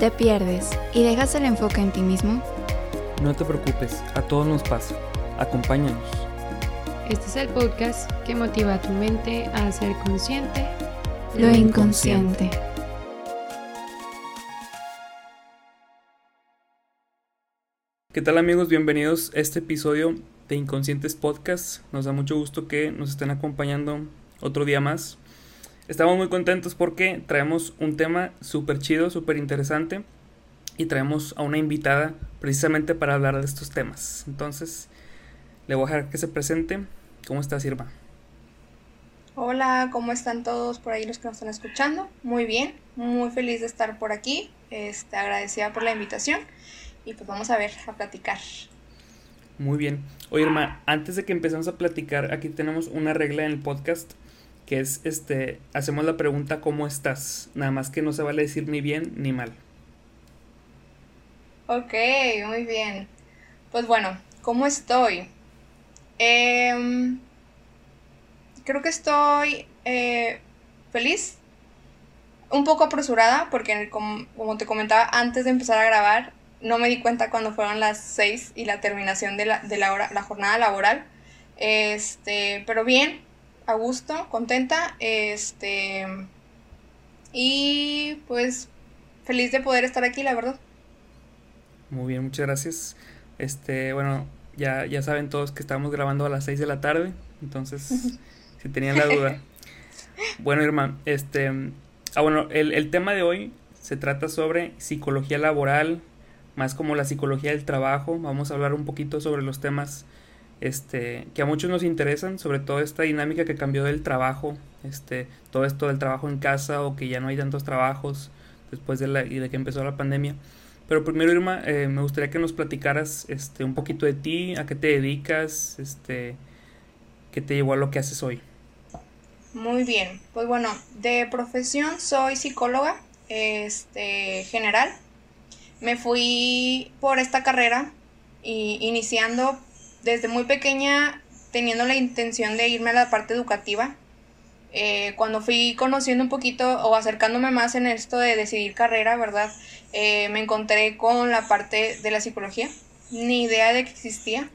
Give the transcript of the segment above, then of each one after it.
¿Te pierdes y dejas el enfoque en ti mismo? No te preocupes, a todos nos pasa. Acompáñanos. Este es el podcast que motiva a tu mente a ser consciente Lo inconsciente. ¿Qué tal amigos? Bienvenidos a este episodio de Inconscientes Podcast. Nos da mucho gusto que nos estén acompañando otro día más. Estamos muy contentos porque traemos un tema súper chido, súper interesante y traemos a una invitada precisamente para hablar de estos temas. Entonces, le voy a dejar que se presente. ¿Cómo estás, Irma? Hola, ¿cómo están todos por ahí los que nos están escuchando? Muy bien, muy feliz de estar por aquí, este, agradecida por la invitación y pues vamos a ver, a platicar. Muy bien. Oye, Irma, antes de que empecemos a platicar, aquí tenemos una regla en el podcast que es este, hacemos la pregunta ¿cómo estás? Nada más que no se vale decir ni bien ni mal. Ok, muy bien. Pues bueno, ¿cómo estoy? Em, creo que estoy eh, feliz, un poco apresurada, porque como, como, te comentaba antes de empezar a grabar, no me di cuenta cuando fueron las 6 y la terminación de la, de la, hora, la jornada laboral. Este, pero bien, a gusto, contenta, este, y pues feliz de poder estar aquí, la verdad. Muy bien, muchas gracias. Este, bueno, ya, ya saben todos que estamos grabando a las 6 de la tarde, entonces, si tenían la duda. Bueno, Irma, este, ah, bueno, el, el tema de hoy se trata sobre psicología laboral, más como la psicología del trabajo. Vamos a hablar un poquito sobre los temas este, que a muchos nos interesan, sobre todo esta dinámica que cambió del trabajo, este, todo esto del trabajo en casa o que ya no hay tantos trabajos después de, la, y de que empezó la pandemia. Pero primero, Irma, eh, me gustaría que nos platicaras este, un poquito de ti, a qué te dedicas, este, qué te llevó a lo que haces hoy. Muy bien, pues bueno, de profesión soy psicóloga este, general. Me fui por esta carrera y iniciando desde muy pequeña teniendo la intención de irme a la parte educativa. Eh, cuando fui conociendo un poquito o acercándome más en esto de decidir carrera, ¿verdad? Eh, me encontré con la parte de la psicología, ni idea de que existía.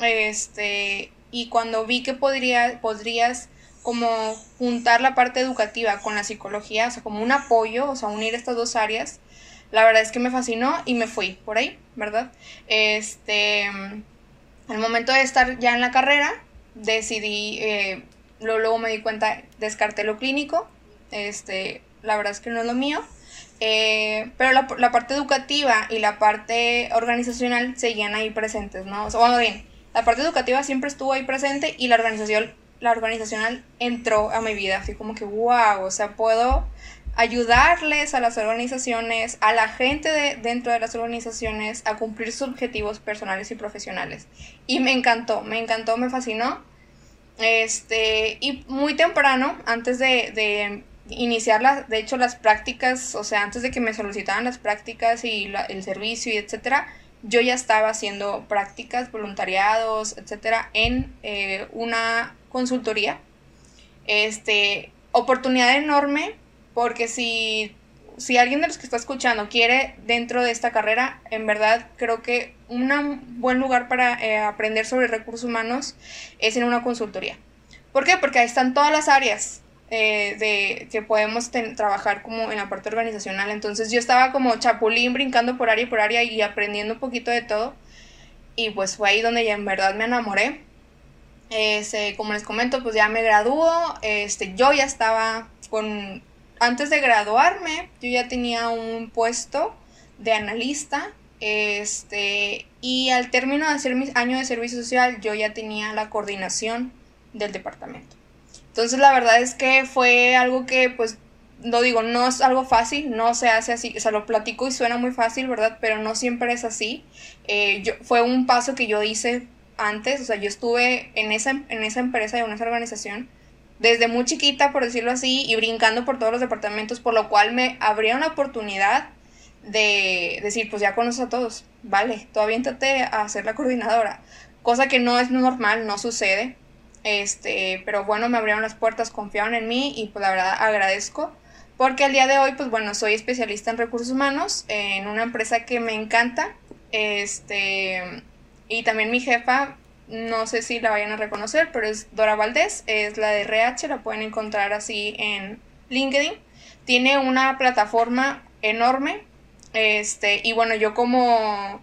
Este, y cuando vi que podría, podrías como juntar la parte educativa con la psicología, o sea, como un apoyo, o sea, unir estas dos áreas, la verdad es que me fascinó y me fui por ahí, ¿verdad? Este, al momento de estar ya en la carrera, decidí, eh, luego, me di cuenta, descarté lo clínico, este, la verdad es que no es lo mío, eh, pero la, la, parte educativa y la parte organizacional seguían ahí presentes, ¿no? O sea, bueno, bien, la parte educativa siempre estuvo ahí presente y la organización, la organizacional entró a mi vida, así como que, wow, o sea, puedo ayudarles a las organizaciones, a la gente de, dentro de las organizaciones a cumplir sus objetivos personales y profesionales. Y me encantó, me encantó, me fascinó. Este, y muy temprano, antes de, de iniciar, las, de hecho, las prácticas, o sea, antes de que me solicitaran las prácticas y la, el servicio y etcétera, yo ya estaba haciendo prácticas, voluntariados, etcétera, en eh, una consultoría. Este, oportunidad enorme porque si, si alguien de los que está escuchando quiere dentro de esta carrera, en verdad creo que un buen lugar para eh, aprender sobre recursos humanos es en una consultoría. ¿Por qué? Porque ahí están todas las áreas eh, de que podemos trabajar como en la parte organizacional. Entonces yo estaba como chapulín brincando por área y por área y aprendiendo un poquito de todo. Y pues fue ahí donde ya en verdad me enamoré. Este, como les comento, pues ya me graduó. Este, yo ya estaba con antes de graduarme, yo ya tenía un puesto de analista. Este, y al término de hacer mi año de servicio social, yo ya tenía la coordinación del departamento. Entonces, la verdad es que fue algo que, pues, no digo, no es algo fácil, no se hace así, o sea, lo platico y suena muy fácil, ¿verdad? Pero no siempre es así. Eh, yo, fue un paso que yo hice antes, o sea, yo estuve en esa, en esa empresa y en esa organización desde muy chiquita, por decirlo así, y brincando por todos los departamentos, por lo cual me abría una oportunidad de decir, pues ya conoces a todos, vale, tú aviéntate a ser la coordinadora, cosa que no es normal, no sucede, este, pero bueno, me abrieron las puertas, confiaron en mí y pues la verdad agradezco porque al día de hoy, pues bueno, soy especialista en recursos humanos en una empresa que me encanta. Este, y también mi jefa, no sé si la vayan a reconocer, pero es Dora Valdés, es la de RH, la pueden encontrar así en LinkedIn. Tiene una plataforma enorme. Este, y bueno, yo como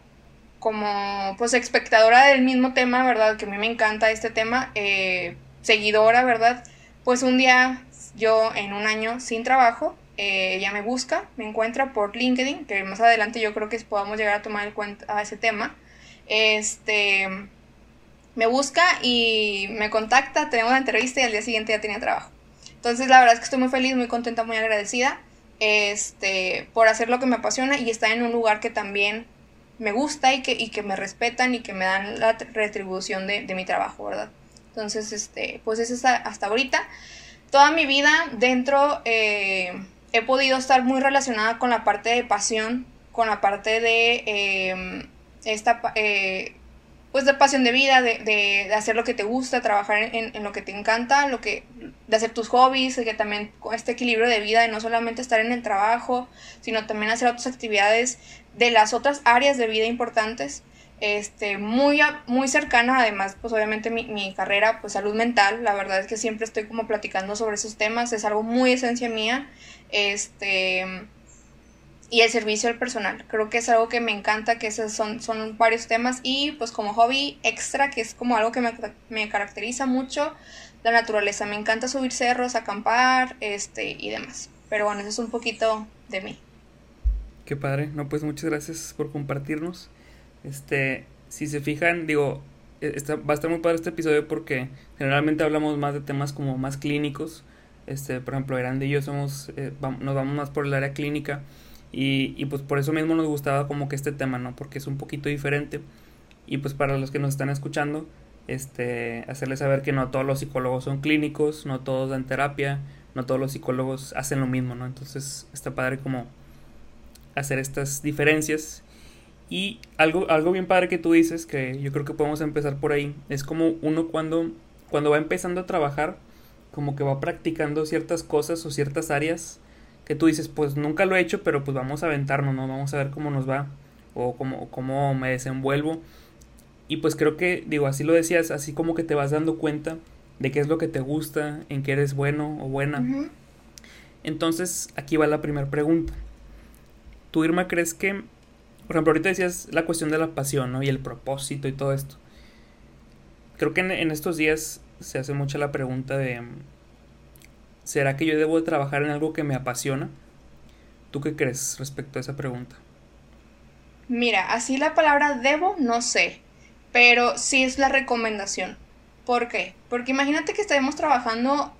como pues espectadora del mismo tema, ¿verdad? Que a mí me encanta este tema, eh, seguidora, ¿verdad? Pues un día yo en un año sin trabajo, eh, ella me busca, me encuentra por LinkedIn, que más adelante yo creo que podamos llegar a tomar en cuenta a ese tema. Este, me busca y me contacta, tenemos una entrevista y al día siguiente ya tenía trabajo. Entonces la verdad es que estoy muy feliz, muy contenta, muy agradecida este, por hacer lo que me apasiona y estar en un lugar que también me gusta y que, y que me respetan y que me dan la retribución de, de mi trabajo, ¿verdad? Entonces, este, pues es hasta ahorita. Toda mi vida dentro eh, he podido estar muy relacionada con la parte de pasión, con la parte de eh, esta, eh, pues de pasión de vida, de, de, hacer lo que te gusta, trabajar en, en, lo que te encanta, lo que, de hacer tus hobbies, que también este equilibrio de vida, de no solamente estar en el trabajo, sino también hacer otras actividades de las otras áreas de vida importantes. Este, muy, muy cercana, además, pues obviamente mi, mi, carrera, pues salud mental, la verdad es que siempre estoy como platicando sobre esos temas, es algo muy esencia mía, este, y el servicio al personal, creo que es algo que me encanta, que esos son, son varios temas, y pues como hobby extra, que es como algo que me, me caracteriza mucho, la naturaleza, me encanta subir cerros, acampar, este, y demás, pero bueno, eso es un poquito de mí. Qué padre, no, pues muchas gracias por compartirnos. Este, si se fijan, digo, e, está, va a estar muy padre este episodio porque generalmente hablamos más de temas como más clínicos. Este, por ejemplo, Grande y yo somos, eh, nos vamos más por el área clínica y, y pues por eso mismo nos gustaba como que este tema, ¿no? Porque es un poquito diferente. Y pues para los que nos están escuchando, este, hacerles saber que no todos los psicólogos son clínicos, no todos dan terapia, no todos los psicólogos hacen lo mismo, ¿no? Entonces está padre como hacer estas diferencias. Y algo, algo bien padre que tú dices, que yo creo que podemos empezar por ahí, es como uno cuando, cuando va empezando a trabajar, como que va practicando ciertas cosas o ciertas áreas que tú dices, pues nunca lo he hecho, pero pues vamos a aventarnos, ¿no? Vamos a ver cómo nos va o cómo, cómo me desenvuelvo. Y pues creo que, digo, así lo decías, así como que te vas dando cuenta de qué es lo que te gusta, en qué eres bueno o buena. Uh -huh. Entonces, aquí va la primera pregunta. ¿Tú, Irma, crees que, por ejemplo, ahorita decías la cuestión de la pasión, ¿no? Y el propósito y todo esto. Creo que en, en estos días se hace mucha la pregunta de, ¿será que yo debo de trabajar en algo que me apasiona? ¿Tú qué crees respecto a esa pregunta? Mira, así la palabra debo, no sé, pero sí es la recomendación. ¿Por qué? Porque imagínate que estemos trabajando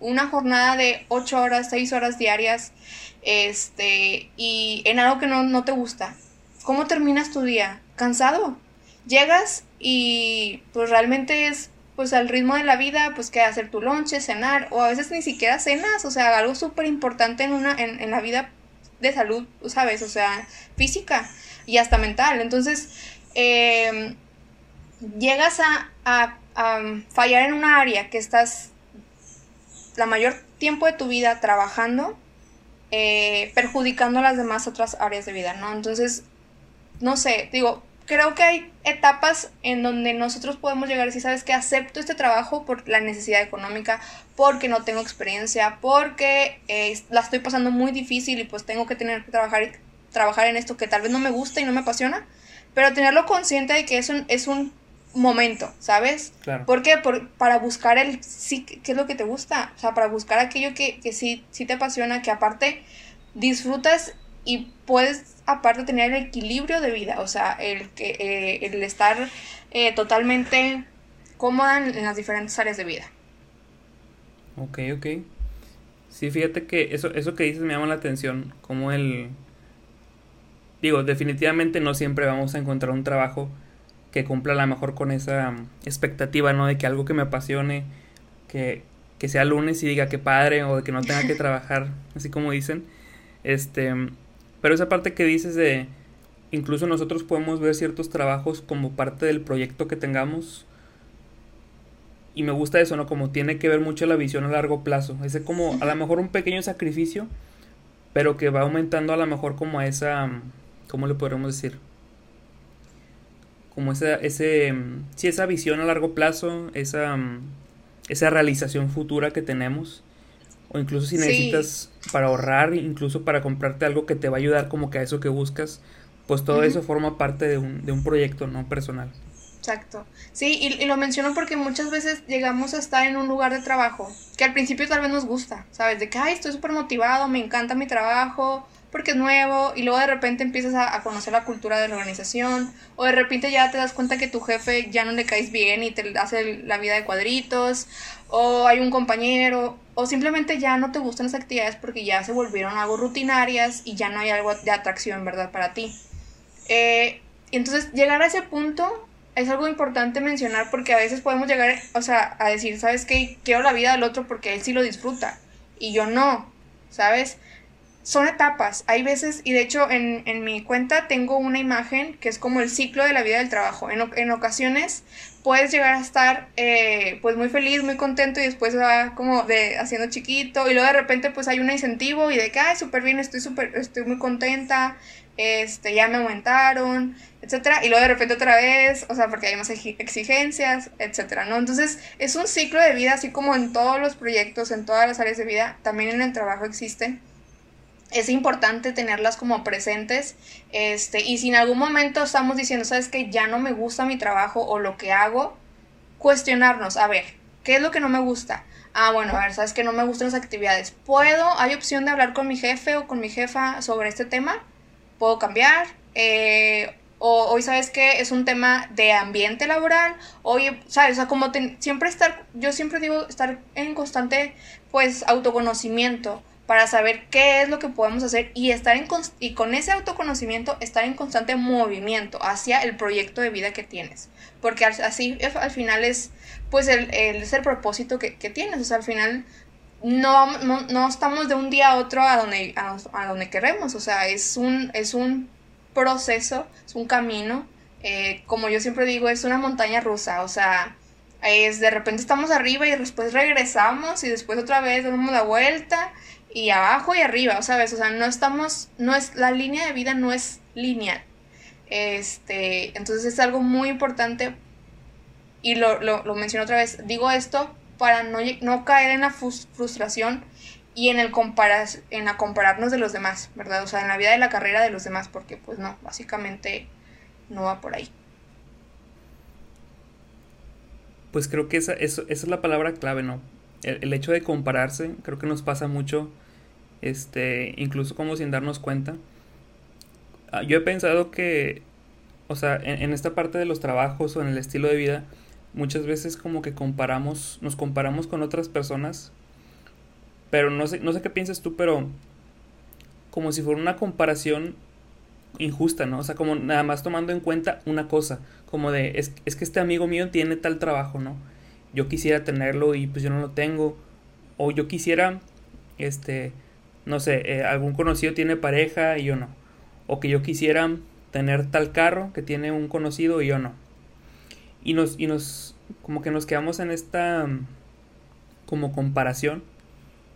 una jornada de 8 horas, 6 horas diarias, este, y en algo que no, no te gusta. ¿Cómo terminas tu día? ¿Cansado? Llegas y pues realmente es pues al ritmo de la vida, pues que hacer tu lonche, cenar, o a veces ni siquiera cenas, o sea, algo súper importante en, una, en, en la vida de salud, ¿sabes? O sea, física y hasta mental. Entonces, eh, llegas a, a, a, fallar en una área que estás la mayor tiempo de tu vida trabajando, eh, perjudicando las demás otras áreas de vida, ¿no? Entonces, no sé, digo, creo que hay etapas en donde nosotros podemos llegar y decir, sabes que acepto este trabajo por la necesidad económica, porque no tengo experiencia, porque eh, la estoy pasando muy difícil y pues tengo que tener que trabajar, trabajar en esto que tal vez no me gusta y no me apasiona, pero tenerlo consciente de que es un, es un momento, ¿sabes? Claro. ¿Por qué? Por, para buscar el sí, qué es lo que te gusta, o sea, para buscar aquello que, que sí, sí te apasiona, que aparte disfrutas y puedes aparte tener el equilibrio de vida, o sea, el, que, eh, el estar eh, totalmente cómoda en, en, las diferentes áreas de vida. Ok, ok. Sí, fíjate que eso, eso que dices me llama la atención, como el... Digo, definitivamente no siempre vamos a encontrar un trabajo que cumpla a lo mejor con esa expectativa, ¿no? De que algo que me apasione, que, que sea lunes y diga que padre, o de que no tenga que trabajar, así como dicen. Este, pero esa parte que dices de incluso nosotros podemos ver ciertos trabajos como parte del proyecto que tengamos. y me gusta eso, ¿no? Como tiene que ver mucho la visión a largo plazo. Es como a lo mejor un pequeño sacrificio, pero que va aumentando a lo mejor como a esa, ¿cómo le podemos decir? Como esa, ese, sí, esa visión a largo plazo, esa, esa realización futura que tenemos. O incluso si necesitas para ahorrar, incluso para comprarte algo que te va a ayudar como que a eso que buscas, pues todo eso forma parte de un, de un proyecto, ¿no? Personal. Exacto. Sí, y, lo menciono porque muchas veces llegamos a estar en un lugar de trabajo que al principio tal vez nos gusta, ¿sabes? De que, ay, estoy súper motivado, me encanta mi trabajo, porque es nuevo, y luego de repente empiezas a, conocer la cultura de la organización, o de repente ya te das cuenta que tu jefe ya no le caes bien y te hace la vida de cuadritos, o hay un compañero, o simplemente ya no te gustan las actividades porque ya se volvieron algo rutinarias y ya no hay algo de atracción, ¿verdad? Para ti. Eh, entonces, llegar a ese punto es algo importante mencionar porque a veces podemos llegar, o sea, a decir, ¿sabes qué? Quiero la vida del otro porque él sí lo disfruta y yo no, ¿sabes? Son etapas, hay veces, y de hecho en, en mi cuenta tengo una imagen que es como el ciclo de la vida del trabajo. En, en ocasiones puedes llegar a estar eh, pues muy feliz, muy contento y después va como de haciendo chiquito y luego de repente pues hay un incentivo y de que, ay, súper bien, estoy súper, estoy muy contenta, este, ya me aumentaron, etcétera, y luego de repente otra vez, o sea, porque hay más exigencias, etcétera, ¿no? Entonces, es un ciclo de vida, así como en todos los proyectos, en todas las áreas de vida, también en el trabajo existen. Es importante tenerlas como presentes, este, y si en algún momento estamos diciendo, sabes que ya no me gusta mi trabajo o lo que hago, cuestionarnos, a ver, ¿qué es lo que no me gusta? Ah, bueno, a ver, sabes que no me gustan las actividades. ¿Puedo? ¿Hay opción de hablar con mi jefe o con mi jefa sobre este tema? puedo cambiar. Eh, o hoy sabes que es un tema de ambiente laboral, hoy, sabes, o sea, como siempre estar, yo siempre digo, estar en constante, pues, autoconocimiento para saber qué es lo que podemos hacer y estar en, y con ese autoconocimiento estar en constante movimiento hacia el proyecto de vida que tienes, porque así al final es, pues, el, es el propósito que, que tienes, o sea, al final no, no, no, estamos de un día a otro a donde, a, donde queremos, o sea, es un, es un proceso, es un camino, eh, como yo siempre digo, es una montaña rusa, o sea, es de repente estamos arriba y después regresamos y después otra vez damos la vuelta y abajo y arriba, ¿sabes? O sea, no estamos, no es, la línea de vida no es lineal. Este, entonces es algo muy importante y lo, lo, lo menciono otra vez, digo esto para no, no caer en la frustración y en el comparas, en la compararnos de los demás, ¿verdad? O sea, en la vida de la carrera de los demás, porque pues no, básicamente no va por ahí. Pues creo que esa, esa es la palabra clave, ¿no? El, hecho de compararse, creo que nos pasa mucho, este, incluso como sin darnos cuenta. Ah, yo he pensado que, o sea, en esta parte de los trabajos o en el estilo de vida, muchas veces como que comparamos, nos comparamos con otras personas, pero no sé, no sé qué piensas tú, pero como si fuera una comparación injusta, ¿no? O sea, como nada más tomando en cuenta una cosa, como de, es, es que este amigo mío tiene tal trabajo, ¿no? Yo quisiera tenerlo y pues yo no lo tengo, o yo quisiera, este, no sé, eh, algún conocido tiene pareja y yo no, o que yo quisiera tener tal carro que tiene un conocido y yo no y nos, y nos, como que nos quedamos en esta como comparación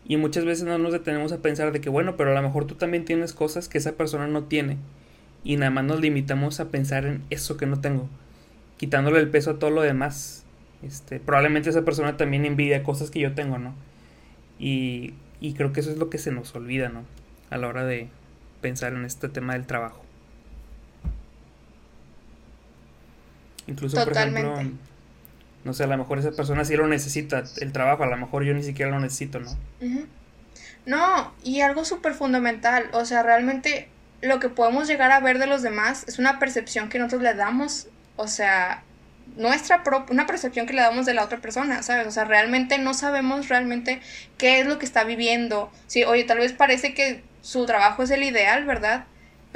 y muchas veces no nos detenemos a pensar de que bueno, pero a lo mejor tú también tienes cosas que esa persona no tiene y nada más nos limitamos a pensar en eso que no tengo, quitándole el peso a todo lo demás. Este, probablemente esa persona también envidia cosas que yo tengo, ¿no? Y, y creo que eso es lo que se nos olvida, ¿no? A la hora de pensar en este tema del trabajo. Incluso, por ejemplo, no sé, a lo mejor esa persona sí lo necesita, el trabajo, a lo mejor yo ni siquiera lo necesito, ¿no? No, y algo súper fundamental, o sea, realmente lo que podemos llegar a ver de los demás es una percepción que nosotros le damos, o sea, nuestra una percepción que le damos de la otra persona, ¿sabes? O sea, realmente no sabemos realmente qué es lo que está viviendo. Sí, oye, tal vez parece que su trabajo es el ideal, ¿verdad?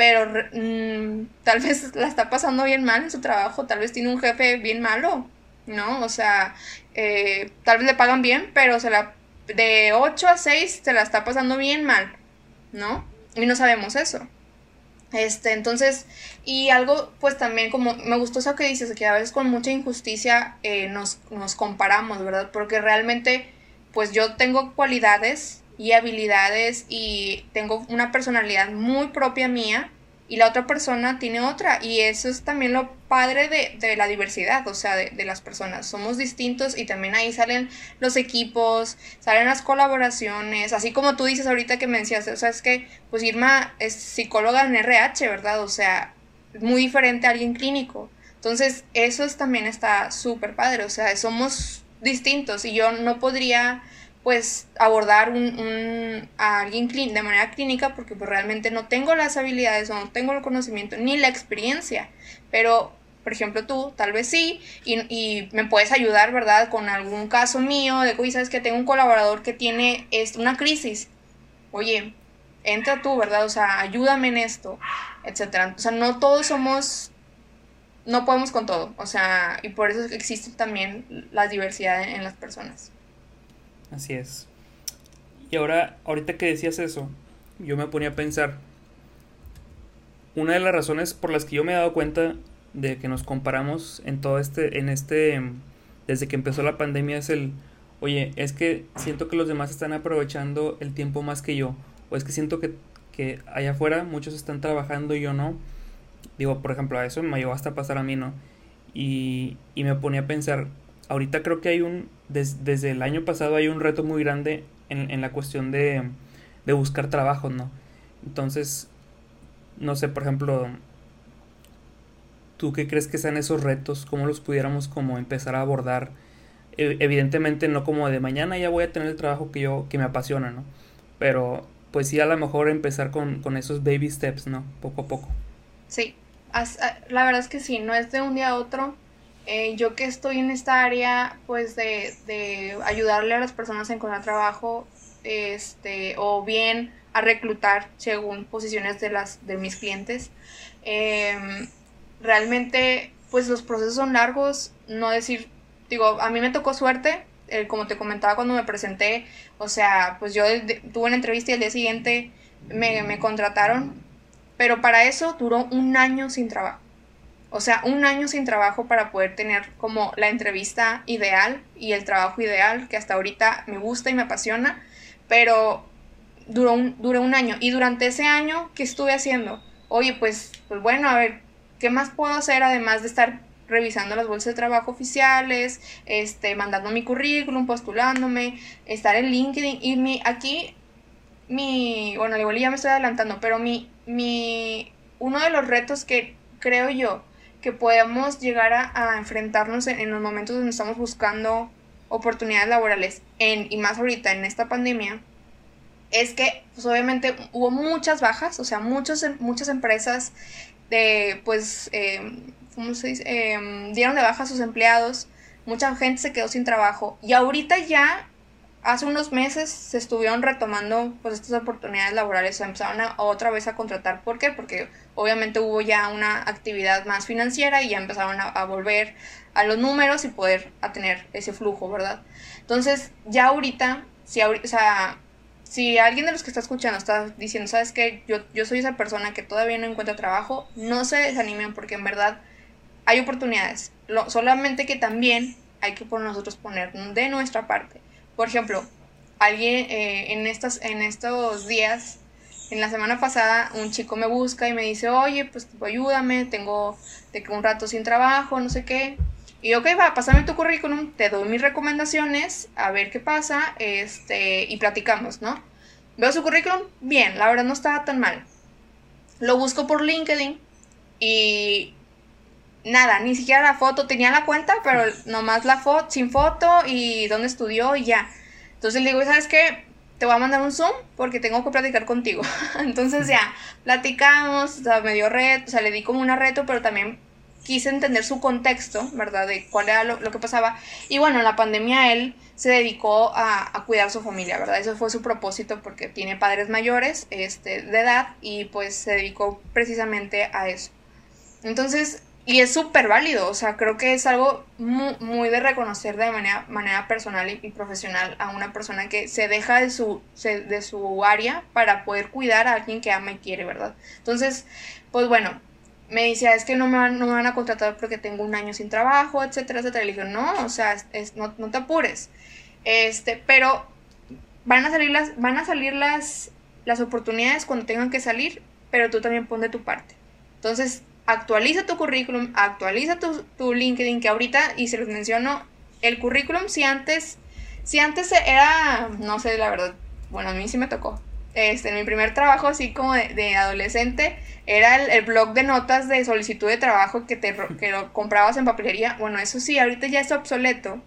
pero mm, tal vez la está pasando bien mal en su trabajo, tal vez tiene un jefe bien malo, ¿no? O sea, eh, tal vez le pagan bien, pero se la, de 8 a 6 se la está pasando bien mal, ¿no? Y no sabemos eso. Este, entonces, y algo, pues también como me gustó eso que dices, que a veces con mucha injusticia eh, nos, nos comparamos, ¿verdad? Porque realmente, pues yo tengo cualidades y habilidades y tengo una personalidad muy propia mía y la otra persona tiene otra. Y eso es también lo padre de, la diversidad, o sea, de, las personas. Somos distintos y también ahí salen los equipos, salen las colaboraciones, así como tú dices ahorita que me decías, o sea, es que pues Irma es psicóloga en RH, ¿verdad? O sea, muy diferente a alguien clínico. Entonces, eso también está súper padre, o sea, somos distintos y yo no podría pues abordar un, a alguien de manera clínica porque pues realmente no tengo las habilidades o no tengo el conocimiento ni la experiencia, pero por ejemplo tú tal vez sí y, me puedes ayudar, ¿verdad? Con algún caso mío de que, sabes que tengo un colaborador que tiene una crisis, oye, entra tú, ¿verdad? O sea, ayúdame en esto, etcétera. O sea, no todos somos no podemos con todo, o sea, y por eso existe también la diversidad en las personas. Así es. Y ahora, ahorita que decías eso, yo me ponía a pensar, una de las razones por las que yo me he dado cuenta de que nos comparamos en todo este, en este, desde que empezó la pandemia es el, oye, es que siento que los demás están aprovechando el tiempo más que yo, o es que siento que, que allá afuera muchos están trabajando y yo no. Digo, por ejemplo, a eso me llevó hasta pasar a mí, ¿no? Y, y me ponía a pensar, ahorita creo que hay un, desde el año pasado hay un reto muy grande en, en la cuestión de, de, buscar trabajo, ¿no? Entonces, no sé, por ejemplo, ¿tú qué crees que sean esos retos? ¿Cómo los pudiéramos como empezar a abordar? E, evidentemente no como de mañana ya voy a tener el trabajo que yo, que me apasiona, ¿no? Pero pues sí a lo mejor empezar con, con esos baby steps, ¿no? Poco a poco. Sí, la verdad es que sí, no es de un día a otro eh, yo que estoy en esta área, pues de, de, ayudarle a las personas a encontrar trabajo, este, o bien a reclutar según posiciones de las de mis clientes. Em, realmente, pues los procesos son largos, no decir, digo, a mí me tocó suerte, eh, como te comentaba cuando me presenté, o sea, pues yo tuve una entrevista y el día siguiente me, me contrataron, pero para eso duró un año sin trabajo. O sea, un año sin trabajo para poder tener como la entrevista ideal y el trabajo ideal que hasta ahorita me gusta y me apasiona, pero duró un, duró un año. Y durante ese año, ¿qué estuve haciendo? Oye, pues, pues bueno, a ver, ¿qué más puedo hacer además de estar revisando las bolsas de trabajo oficiales, este, mandando mi currículum, postulándome, estar en LinkedIn y mi, aquí, mi, bueno, igual ya me estoy adelantando, pero mi, mi, uno de los retos que creo yo que podemos llegar a, enfrentarnos en, los momentos donde estamos buscando oportunidades laborales, en, y más ahorita en esta pandemia, es que pues obviamente hubo muchas bajas, o sea, muchos, muchas empresas de, pues, em, ¿cómo se dice? Em, dieron de baja a sus empleados, mucha gente se quedó sin trabajo y ahorita ya hace unos meses se estuvieron retomando pues estas oportunidades laborales, se empezaron a, otra vez a contratar. ¿Por qué? Porque obviamente hubo ya una actividad más financiera y ya empezaron a, volver a los números y poder a tener ese flujo, ¿verdad? Entonces, ya ahorita, si, o sea, si alguien de los que está escuchando está diciendo, ¿sabes qué? Yo, yo soy esa persona que todavía no encuentra trabajo, no se desanimen porque en verdad hay oportunidades. Lo, solamente que también hay que por nosotros poner de nuestra parte por ejemplo, alguien eh, en, estos, en estos días, en la semana pasada, un chico me busca y me dice, oye, pues ayúdame, tengo de un rato sin trabajo, no sé qué. Y ok, va, pásame tu currículum, te doy mis recomendaciones, a ver qué pasa, este, y platicamos, ¿no? Veo su currículum, bien, la verdad no estaba tan mal. Lo busco por LinkedIn y nada, ni siquiera la foto, tenía la cuenta, pero nomás la foto, sin foto y dónde estudió y ya. Entonces le digo, ¿sabes qué? Te voy a mandar un Zoom porque tengo que platicar contigo. Entonces ya, platicamos, o sea, me dio reto, o sea, le di como una reto, pero también quise entender su contexto, ¿verdad? De cuál era lo, que pasaba. Y bueno, en la pandemia él se dedicó a, a, cuidar su familia, ¿verdad? Eso fue su propósito porque tiene padres mayores este, de edad y pues se dedicó precisamente a eso. Entonces, y es súper válido, o sea, creo que es algo muy, de reconocer de manera, manera personal y, profesional a una persona que se deja de su, de su área para poder cuidar a alguien que ama y quiere, ¿verdad? Entonces, pues bueno, me decía, es que no me, van, no me van a contratar porque tengo un año sin trabajo, etcétera, etcétera. Le dije, no, o sea, es, no, no te apures. Este, pero van a salir las, van a salir las, las oportunidades cuando tengan que salir, pero tú también pon de tu parte. Entonces, actualiza tu currículum, actualiza tu, tu, LinkedIn, que ahorita, y se los menciono, el currículum, si antes, si antes era, no sé, la verdad, bueno, a mí sí me tocó. Este, mi primer trabajo, así como de, adolescente, era el, blog de notas de solicitud de trabajo que, te, que lo comprabas en papelería. Bueno, eso sí, ahorita ya es obsoleto.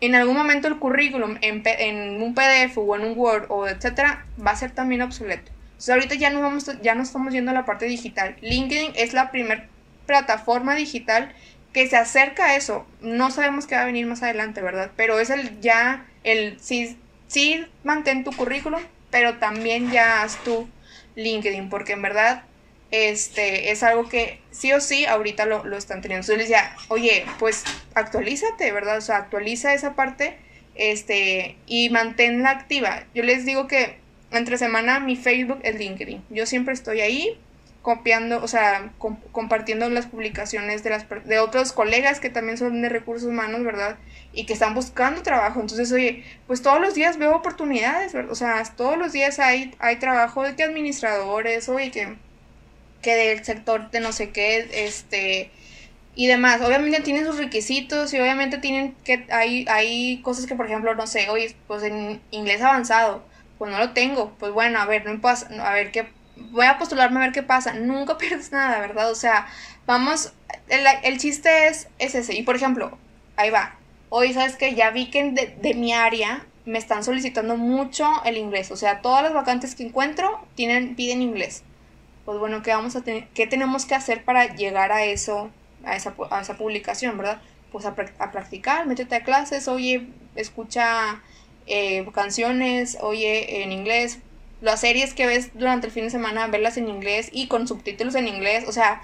En algún momento el currículum en, en un PDF o en un Word o etcétera va a ser también obsoleto ahorita ya no, vamos, ya no estamos yendo a la parte digital. LinkedIn es la primera plataforma digital que se acerca a eso. No sabemos qué va a venir más adelante, ¿verdad? Pero es el ya, el sí, sí mantén tu currículum, pero también ya haz tu LinkedIn, porque en verdad este, es algo que sí o sí ahorita lo, lo están teniendo. Entonces les decía, oye, pues actualízate, ¿verdad? O sea, actualiza esa parte este, y manténla activa. Yo les digo que entre semana mi Facebook es LinkedIn. Yo siempre estoy ahí copiando, o sea, compartiendo las publicaciones de, las, de otros colegas que también son de recursos humanos, ¿verdad? Y que están buscando trabajo. Entonces, oye, pues todos los días veo oportunidades, ¿verdad? O sea, todos los días hay, hay trabajo de que administradores, oye, que, que del sector de no sé qué, este, y demás. Obviamente tienen sus requisitos y obviamente tienen que, hay, hay cosas que, por ejemplo, no sé, oye, pues en inglés avanzado pues no lo tengo, pues bueno, a ver, no pasa, a ver qué, voy a postularme a ver qué pasa, nunca pierdes nada, ¿verdad? O sea, vamos, el, chiste es, es ese, y por ejemplo, ahí va, hoy sabes que ya vi que de, de mi área me están solicitando mucho el inglés, o sea, todas las vacantes que encuentro tienen, piden inglés. Pues bueno, ¿qué, vamos a tener, ¿qué tenemos que hacer para llegar a eso, a esa, a esa publicación, verdad? Pues a, a practicar, métete a clases, oye, escucha eh, canciones, oye en inglés, las series que ves durante el fin de semana, verlas en inglés y con subtítulos en inglés, o sea,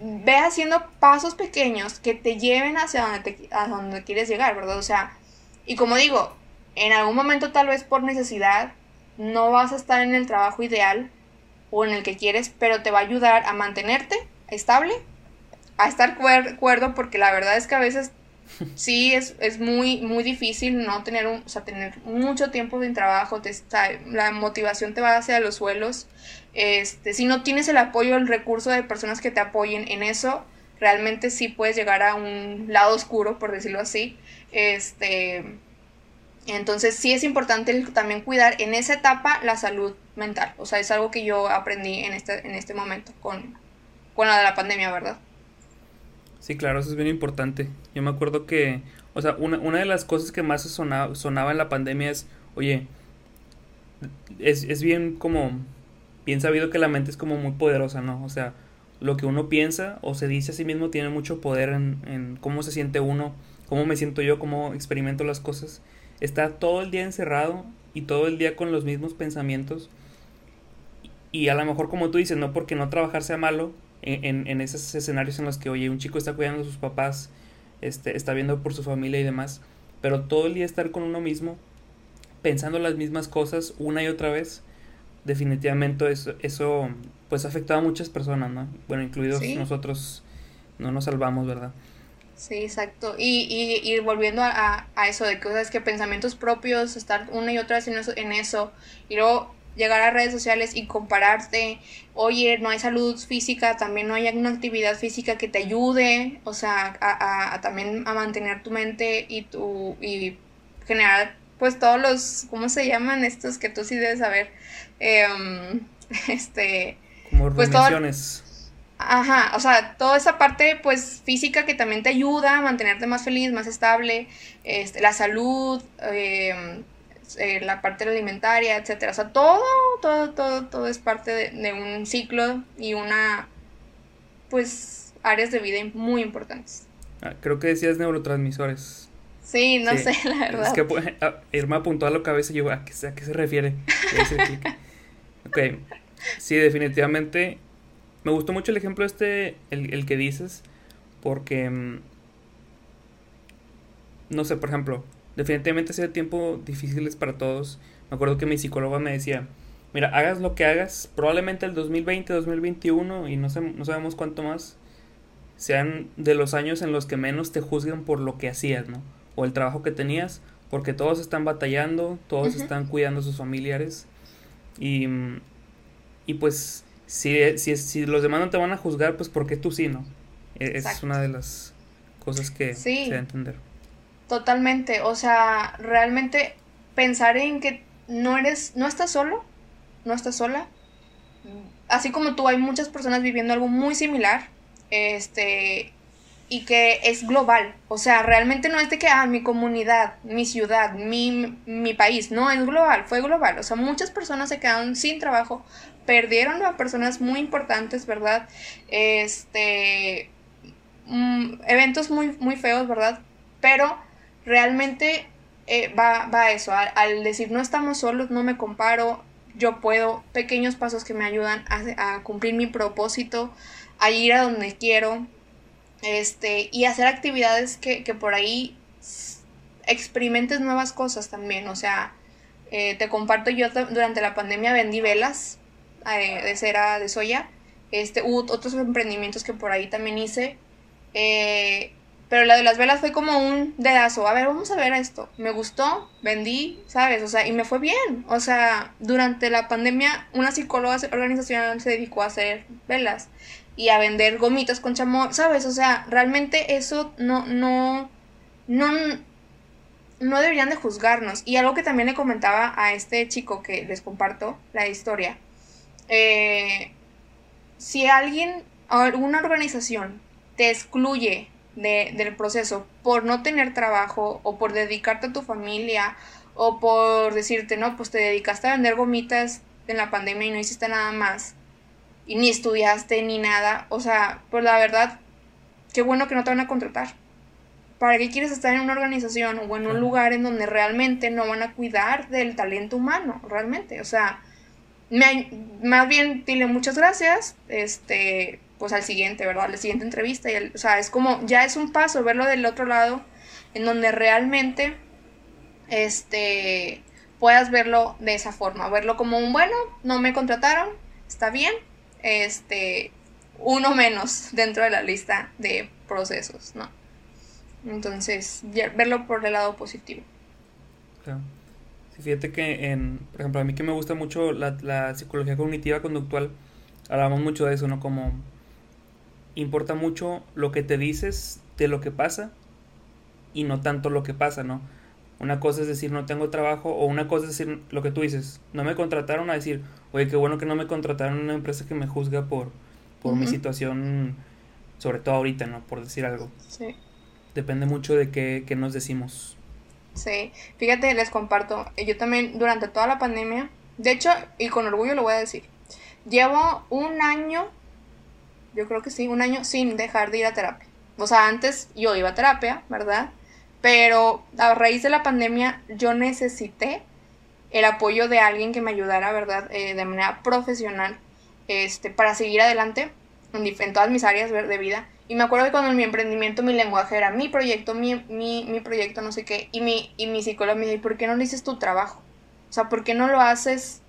ve haciendo pasos pequeños que te lleven hacia donde, te, a donde quieres llegar, ¿verdad? O sea, y como digo, en algún momento tal vez por necesidad no vas a estar en el trabajo ideal o en el que quieres, pero te va a ayudar a mantenerte estable, a estar cuerdo, porque la verdad es que a veces sí es, es muy, muy difícil no tener un, o sea, tener mucho tiempo sin trabajo, te, la motivación te va hacia los suelos. Este, si no tienes el apoyo, el recurso de personas que te apoyen en eso, realmente sí puedes llegar a un lado oscuro, por decirlo así. Este, entonces sí es importante también cuidar en esa etapa la salud mental. O sea, es algo que yo aprendí en este, en este momento con, con la de la pandemia, ¿verdad? Sí, claro, eso es bien importante. Yo me acuerdo que, o sea, una, una de las cosas que más sonaba, sonaba en la pandemia es, oye, es, es bien como, bien sabido que la mente es como muy poderosa, ¿no? O sea, lo que uno piensa o se dice a sí mismo tiene mucho poder en, en cómo se siente uno, cómo me siento yo, cómo experimento las cosas. Está todo el día encerrado y todo el día con los mismos pensamientos. Y a lo mejor como tú dices, no porque no trabajar sea malo, en, en, esos escenarios en los que, oye, un chico está cuidando a sus papás, este, está viendo por su familia y demás, pero todo el día estar con uno mismo, pensando las mismas cosas una y otra vez, definitivamente eso, eso pues ha afectado a muchas personas, ¿no? Bueno, incluidos nosotros, no nos salvamos, ¿verdad? Sí, exacto. Y, y, y volviendo a, a, eso de cosas que pensamientos propios, estar una y otra vez en eso, en eso y luego llegar a redes sociales y compararte, oye, no hay salud física, también no hay una actividad física que te ayude, o sea, a, también a mantener tu mente y tu, y generar pues todos los, ¿cómo se llaman estos que tú sí debes saber? Em, este... Como pues Ajá, o sea, toda esa parte pues física que también te ayuda a mantenerte más feliz, más estable, este, la salud, eh, eh, la parte alimentaria, etcétera. O sea, todo, todo, todo, todo es parte de, un ciclo y una, pues, áreas de vida muy importantes. Ah, creo que decías neurotransmisores. Sí, no sé, la verdad. Es que pues, ah, Irma apuntó a la cabeza y yo, ¿a qué, a qué se refiere? ok, sí, definitivamente. Me gustó mucho el ejemplo este, el, el que dices, porque, mm, no sé, por ejemplo, definitivamente ha sido tiempo difíciles para todos. Me acuerdo que mi psicóloga me decía, mira, hagas lo que hagas, probablemente el 2020, 2021 y no, no sabemos cuánto más, sean de los años en los que menos te juzguen por lo que hacías, ¿no? O el trabajo que tenías, porque todos están batallando, todos están cuidando a sus familiares y, y pues si, si, si los demás no te van a juzgar, pues porque tú sí, ¿no? Esa es una de las cosas que sí, se debe entender. Totalmente, o sea, realmente pensar en que no eres, no estás solo, no estás sola. Así como tú, hay muchas personas viviendo algo muy similar, este, y que es global. O sea, realmente no es de que, ah, mi comunidad, mi ciudad, mi, mi país, no, es global, fue global. O sea, muchas personas se quedaron sin trabajo, perdieron a personas muy importantes, ¿verdad? Este, mm, eventos muy, muy feos, ¿verdad? Pero realmente eh, va, va, eso, al, decir no estamos solos, no me comparo, yo puedo, pequeños pasos que me ayudan a, cumplir mi propósito, a ir a donde quiero, este, y hacer actividades que, por ahí experimentes nuevas cosas también, o sea, eh, te comparto, yo durante la pandemia vendí velas eh, de cera de soya, este, otros emprendimientos que por ahí también hice, pero la de las velas fue como un dedazo. A ver, vamos a ver esto. Me gustó, vendí, ¿sabes? O sea, y me fue bien. O sea, durante la pandemia, una psicóloga organizacional se dedicó a hacer velas y a vender gomitas con chamor, ¿sabes? O sea, realmente eso no, no, no, no deberían de juzgarnos. Y algo que también le comentaba a este chico que les comparto la historia. Eh, si alguien, alguna organización te excluye del proceso por no tener trabajo o por dedicarte a tu familia o por decirte, no, pues te dedicaste a vender gomitas en la pandemia y no hiciste nada más y ni estudiaste ni nada, o sea, pues la verdad, qué bueno que no te van a contratar. ¿Para qué quieres estar en una organización o en un lugar en donde realmente no van a cuidar del talento humano? Realmente, o sea, me, más bien dile muchas gracias, este, pues al siguiente, ¿verdad? La siguiente entrevista. Y o sea, es como, ya es un paso verlo del otro lado, en donde realmente, este, puedas verlo de esa forma, verlo como un, bueno, no me contrataron, está bien, este, uno menos dentro de la lista de procesos, ¿no? Entonces, verlo por el lado positivo. Claro. fíjate que, en, por ejemplo, a mí que me gusta mucho la, la psicología cognitiva conductual, hablamos mucho de eso, ¿no? Como importa mucho lo que te dices de lo que pasa y no tanto lo que pasa, ¿no? Una cosa es decir no tengo trabajo o una cosa es decir lo que tú dices, no me contrataron a decir, oye, qué bueno que no me contrataron en una empresa que me juzga por, por mi situación, sobre todo ahorita, ¿no? Por decir algo. Sí. Depende mucho de qué, qué nos decimos. Sí, fíjate, les comparto, yo también durante toda la pandemia, de hecho, y con orgullo lo voy a decir, llevo un año yo creo que sí, un año sin dejar de ir a terapia. O sea, antes yo iba a terapia, ¿verdad? Pero a raíz de la pandemia yo necesité el apoyo de alguien que me ayudara, ¿verdad? Eh, de manera profesional, este, para seguir adelante en, en, todas mis áreas de vida. Y me acuerdo que cuando en mi emprendimiento mi lenguaje era mi proyecto, mi, mi, mi proyecto, no sé qué, y mi, y mi psicólogo me dice, ¿por qué no le dices tu trabajo? O sea, ¿por qué no lo haces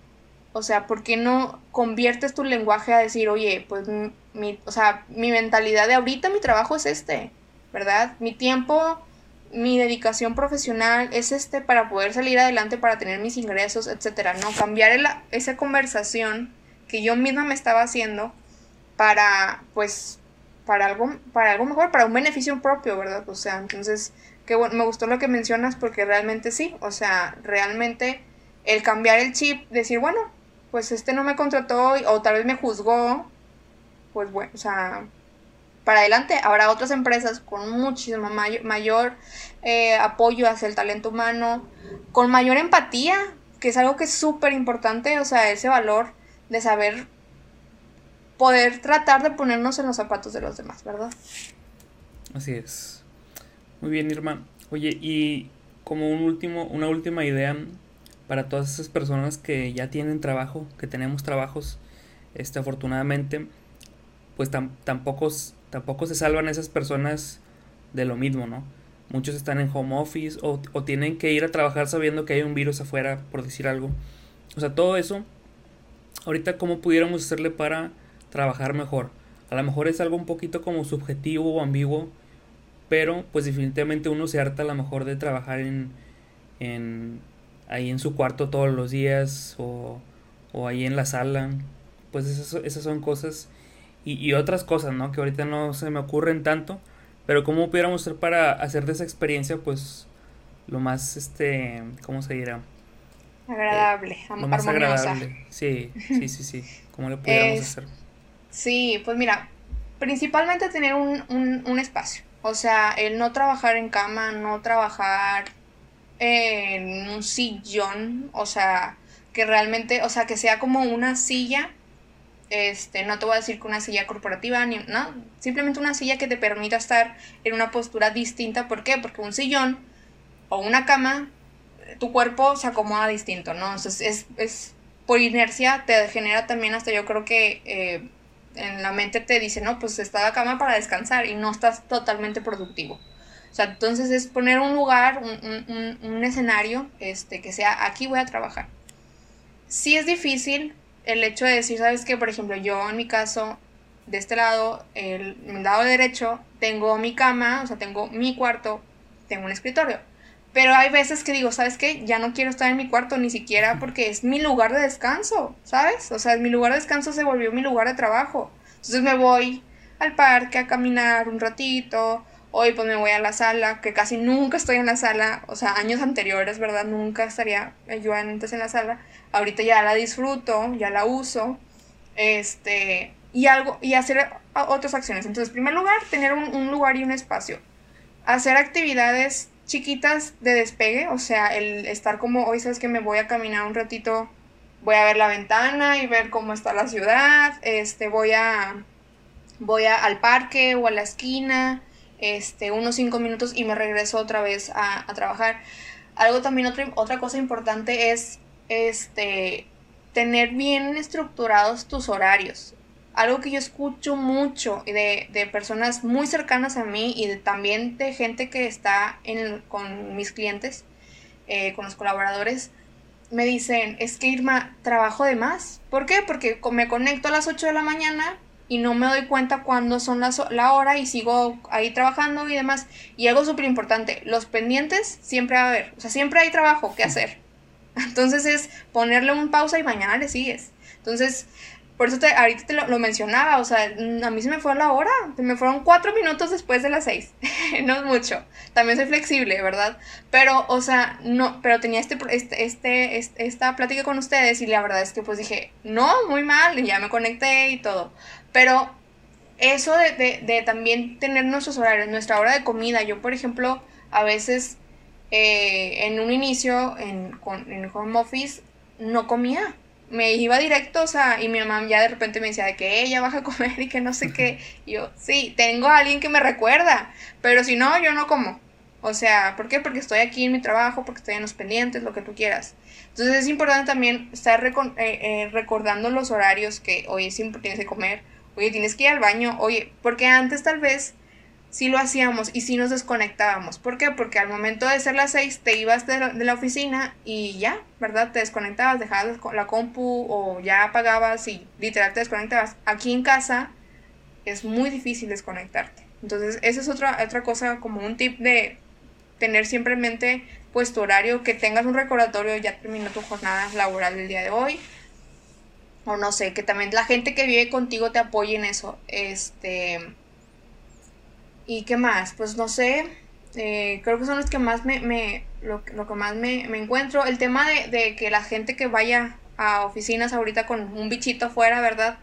o sea, ¿por qué no conviertes tu lenguaje a decir, oye, pues mi, o sea, mi mentalidad de ahorita, mi trabajo es este, ¿verdad? Mi tiempo, mi dedicación profesional es este para poder salir adelante, para tener mis ingresos, etcétera. No, cambiar esa conversación que yo misma me estaba haciendo para, pues, para algo, para algo mejor, para un beneficio propio, ¿verdad? O sea, entonces, que bueno, me gustó lo que mencionas porque realmente sí, o sea, realmente el cambiar el chip, decir, bueno, pues este no me contrató o tal vez me juzgó, pues bueno, o sea, para adelante. Habrá otras empresas con muchísimo mayor, eh, apoyo hacia el talento humano, con mayor empatía, que es algo que es súper importante, o sea, ese valor de saber poder tratar de ponernos en los zapatos de los demás, ¿verdad? Así es. Muy bien, Irma. Oye, y como un último, una última idea, para todas esas personas que ya tienen trabajo, que tenemos trabajos, este, afortunadamente, pues tampoco tampoco se salvan esas personas de lo mismo, ¿no? Muchos están en home office o, o tienen que ir a trabajar sabiendo que hay un virus afuera, por decir algo. O sea, todo eso, ahorita cómo pudiéramos hacerle para trabajar mejor. A lo mejor es algo un poquito como subjetivo o ambiguo, pero pues definitivamente uno se harta a lo mejor de trabajar en, en ahí en su cuarto todos los días o, o ahí en la sala. Pues esas, esas son cosas y, y, otras cosas, ¿no? Que ahorita no se me ocurren tanto, pero cómo pudiéramos hacer para hacer de esa experiencia pues lo más, este, ¿cómo se dirá? Agradable, eh, lo más agradable. Sí, sí, sí, sí. ¿Cómo lo pudiéramos hacer? Sí, pues mira, principalmente tener un, un, un espacio. O sea, el no trabajar en cama, no trabajar en un sillón, o sea, que realmente, o sea, que sea como una silla, este, no te voy a decir que una silla corporativa, ni, no, simplemente una silla que te permita estar en una postura distinta, ¿por qué? Porque un sillón o una cama, tu cuerpo se acomoda distinto, ¿no? Entonces, es, es por inercia te genera también hasta yo creo que eh, en la mente te dice, no, pues está la cama para descansar y no estás totalmente productivo. O sea, entonces es poner un lugar, un, un, un, escenario, este, que sea, aquí voy a trabajar. Sí es difícil el hecho de decir, ¿sabes qué? Por ejemplo, yo en mi caso, de este lado, el, el lado derecho, tengo mi cama, o sea, tengo mi cuarto, tengo un escritorio. Pero hay veces que digo, ¿sabes qué? Ya no quiero estar en mi cuarto ni siquiera porque es mi lugar de descanso, ¿sabes? O sea, mi lugar de descanso se volvió mi lugar de trabajo. Entonces me voy al parque a caminar un ratito. Hoy pues me voy a la sala, que casi nunca estoy en la sala. O sea, años anteriores, ¿verdad? Nunca estaría yo antes en la sala. Ahorita ya la disfruto, ya la uso. Este, y algo, y hacer otras acciones. Entonces, en primer lugar, tener un, un lugar y un espacio. Hacer actividades chiquitas de despegue, o sea, el estar como hoy sabes que me voy a caminar un ratito, voy a ver la ventana y ver cómo está la ciudad, este voy a voy a, al parque o a la esquina, este unos cinco minutos y me regreso otra vez a, trabajar. Algo también otra otra cosa importante es este tener bien estructurados tus horarios algo que yo escucho mucho de, de personas muy cercanas a mí y también de gente que está en, con mis clientes, eh, con los colaboradores, me dicen, es que Irma, trabajo de más. ¿Por qué? Porque me conecto a las 8 de la mañana y no me doy cuenta cuándo son las, la hora y sigo ahí trabajando y demás. Y algo súper importante, los pendientes siempre va a haber, o sea, siempre hay trabajo que hacer. Entonces es ponerle un pausa y mañana le sigues. Entonces, por eso te, ahorita te lo, lo, mencionaba, o sea, a mí se me fue la hora, se me fueron cuatro minutos después de las seis, no es mucho, también soy flexible, ¿verdad? Pero, o sea, no, pero tenía este, este, este, esta plática con ustedes y la verdad es que pues dije, no, muy mal, y ya me conecté y todo, pero eso de, de, de también tener nuestros horarios, nuestra hora de comida, yo por ejemplo, a veces eh, en un inicio en, con, en home office no comía, me iba directo, o sea, y mi mamá ya de repente me decía de que ella baja a comer y que no sé qué. Y yo, sí, tengo a alguien que me recuerda, pero si no, yo no como. O sea, ¿por qué? Porque estoy aquí en mi trabajo, porque estoy en los pendientes, lo que tú quieras. Entonces es importante también estar eh, eh, recordando los horarios que, siempre tienes que comer, oye, tienes que ir al baño, oye, porque antes tal vez sí lo hacíamos y sí nos desconectábamos. ¿Por qué? Porque al momento de ser las 6 te ibas de la, de la, oficina y ya, ¿verdad? Te desconectabas, dejabas la compu o ya apagabas y literal te desconectabas. Aquí en casa es muy difícil desconectarte. Entonces, esa es otra, otra cosa, como un tip de tener siempre en mente pues tu horario, que tengas un recordatorio, ya terminó tu jornada laboral del día de hoy. O no sé, que también la gente que vive contigo te apoye en eso. Este ¿Y qué más? Pues no sé, eh, creo que son los que más me, me lo, lo, que más me, me, encuentro. El tema de, de, que la gente que vaya a oficinas ahorita con un bichito afuera, ¿verdad?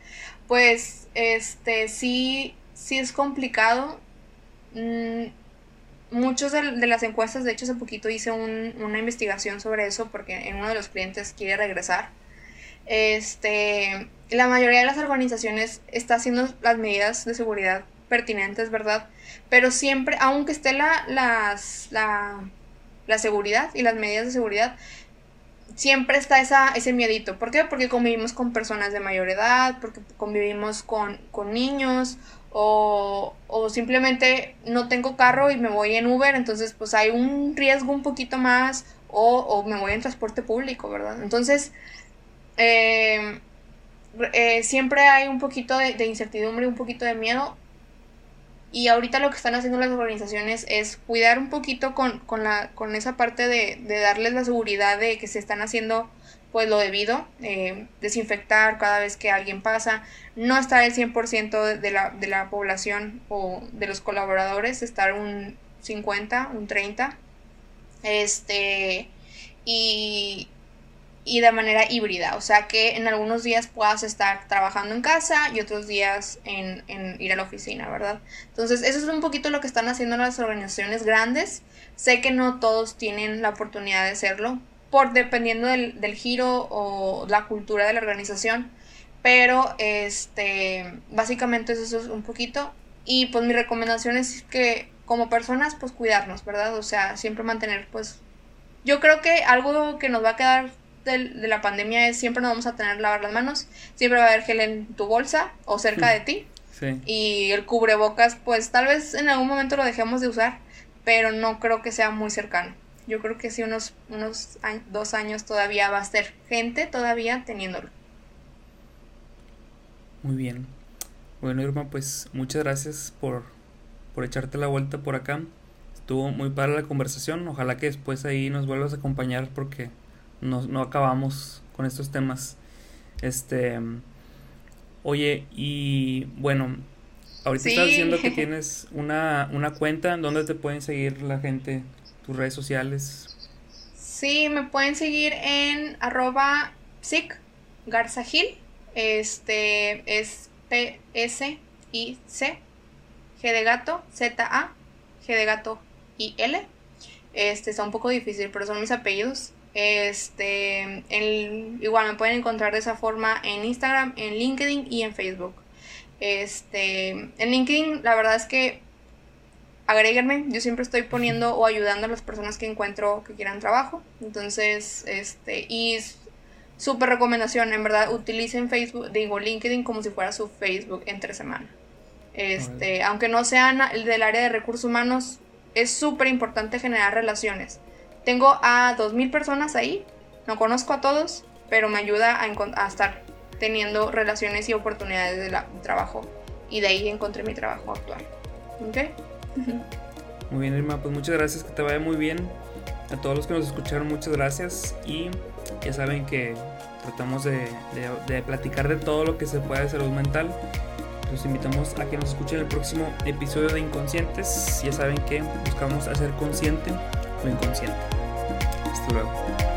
Pues este sí, sí es complicado. Mm, muchos de, de, las encuestas, de hecho hace poquito hice un, una investigación sobre eso porque en uno de los clientes quiere regresar. Este, la mayoría de las organizaciones está haciendo las medidas de seguridad pertinentes, ¿verdad? Pero siempre, aunque esté la, las, la, la seguridad y las medidas de seguridad, siempre está esa, ese miedito. ¿Por qué? Porque convivimos con personas de mayor edad, porque convivimos con, con niños, o, o, simplemente no tengo carro y me voy en Uber, entonces pues hay un riesgo un poquito más o, o me voy en transporte público, ¿verdad? Entonces, eh, eh, siempre hay un poquito de, de incertidumbre, un poquito de miedo. Y ahorita lo que están haciendo las organizaciones es cuidar un poquito con, con, la, con esa parte de, de, darles la seguridad de que se están haciendo pues lo debido, eh, desinfectar cada vez que alguien pasa, no estar el 100% de la, de la población o de los colaboradores, estar un 50, un 30, este, y, y de manera híbrida, o sea que en algunos días puedas estar trabajando en casa y otros días en, en, ir a la oficina, ¿verdad? Entonces eso es un poquito lo que están haciendo las organizaciones grandes. Sé que no todos tienen la oportunidad de hacerlo, por dependiendo del, del giro o la cultura de la organización, pero este básicamente eso es un poquito. Y pues mi recomendación es que como personas pues cuidarnos, ¿verdad? O sea, siempre mantener pues... Yo creo que algo que nos va a quedar de, de, la pandemia es siempre nos vamos a tener lavar las manos, siempre va a haber gel en tu bolsa o cerca de ti. Sí. Y el cubrebocas, pues tal vez en algún momento lo dejemos de usar, pero no creo que sea muy cercano. Yo creo que sí, unos, unos años, dos años todavía va a ser gente todavía teniéndolo. Muy bien. Bueno, Irma, pues muchas gracias por, por echarte la vuelta por acá. Estuvo muy padre la conversación. Ojalá que después ahí nos vuelvas a acompañar porque no, no acabamos con estos temas. Este. Oye, y bueno, ahorita Sí. estás diciendo que tienes una, una cuenta. ¿Dónde te pueden seguir la gente? Tus redes sociales. Sí, me pueden seguir en arroba psic garzagil. Este es P-S-I-C G de gato, Z-A, G de gato y L. Este está un poco difícil, pero son mis apellidos. Este, el, igual me pueden encontrar de esa forma en Instagram, en LinkedIn y en Facebook. Este, en LinkedIn la verdad es que agréguenme, yo siempre estoy poniendo o ayudando a las personas que encuentro que quieran trabajo. Entonces, este, y súper recomendación, en verdad, utilicen Facebook, digo LinkedIn como si fuera su Facebook entre semana. Este, aunque no sean el del área de recursos humanos, es súper importante generar relaciones. Tengo a 2.000 personas ahí, no conozco a todos, pero me ayuda a, a estar teniendo relaciones y oportunidades de, la, de, trabajo. Y de ahí encontré mi trabajo actual. ¿Ok? Muy bien, Irma, pues muchas gracias, que te vaya muy bien. A todos los que nos escucharon, muchas gracias. Y ya saben que tratamos de, de, de platicar de todo lo que se puede de salud mental. Los invitamos a que nos escuchen el próximo episodio de Inconscientes. Ya saben que buscamos hacer consciente lo inconsciente. Hasta luego.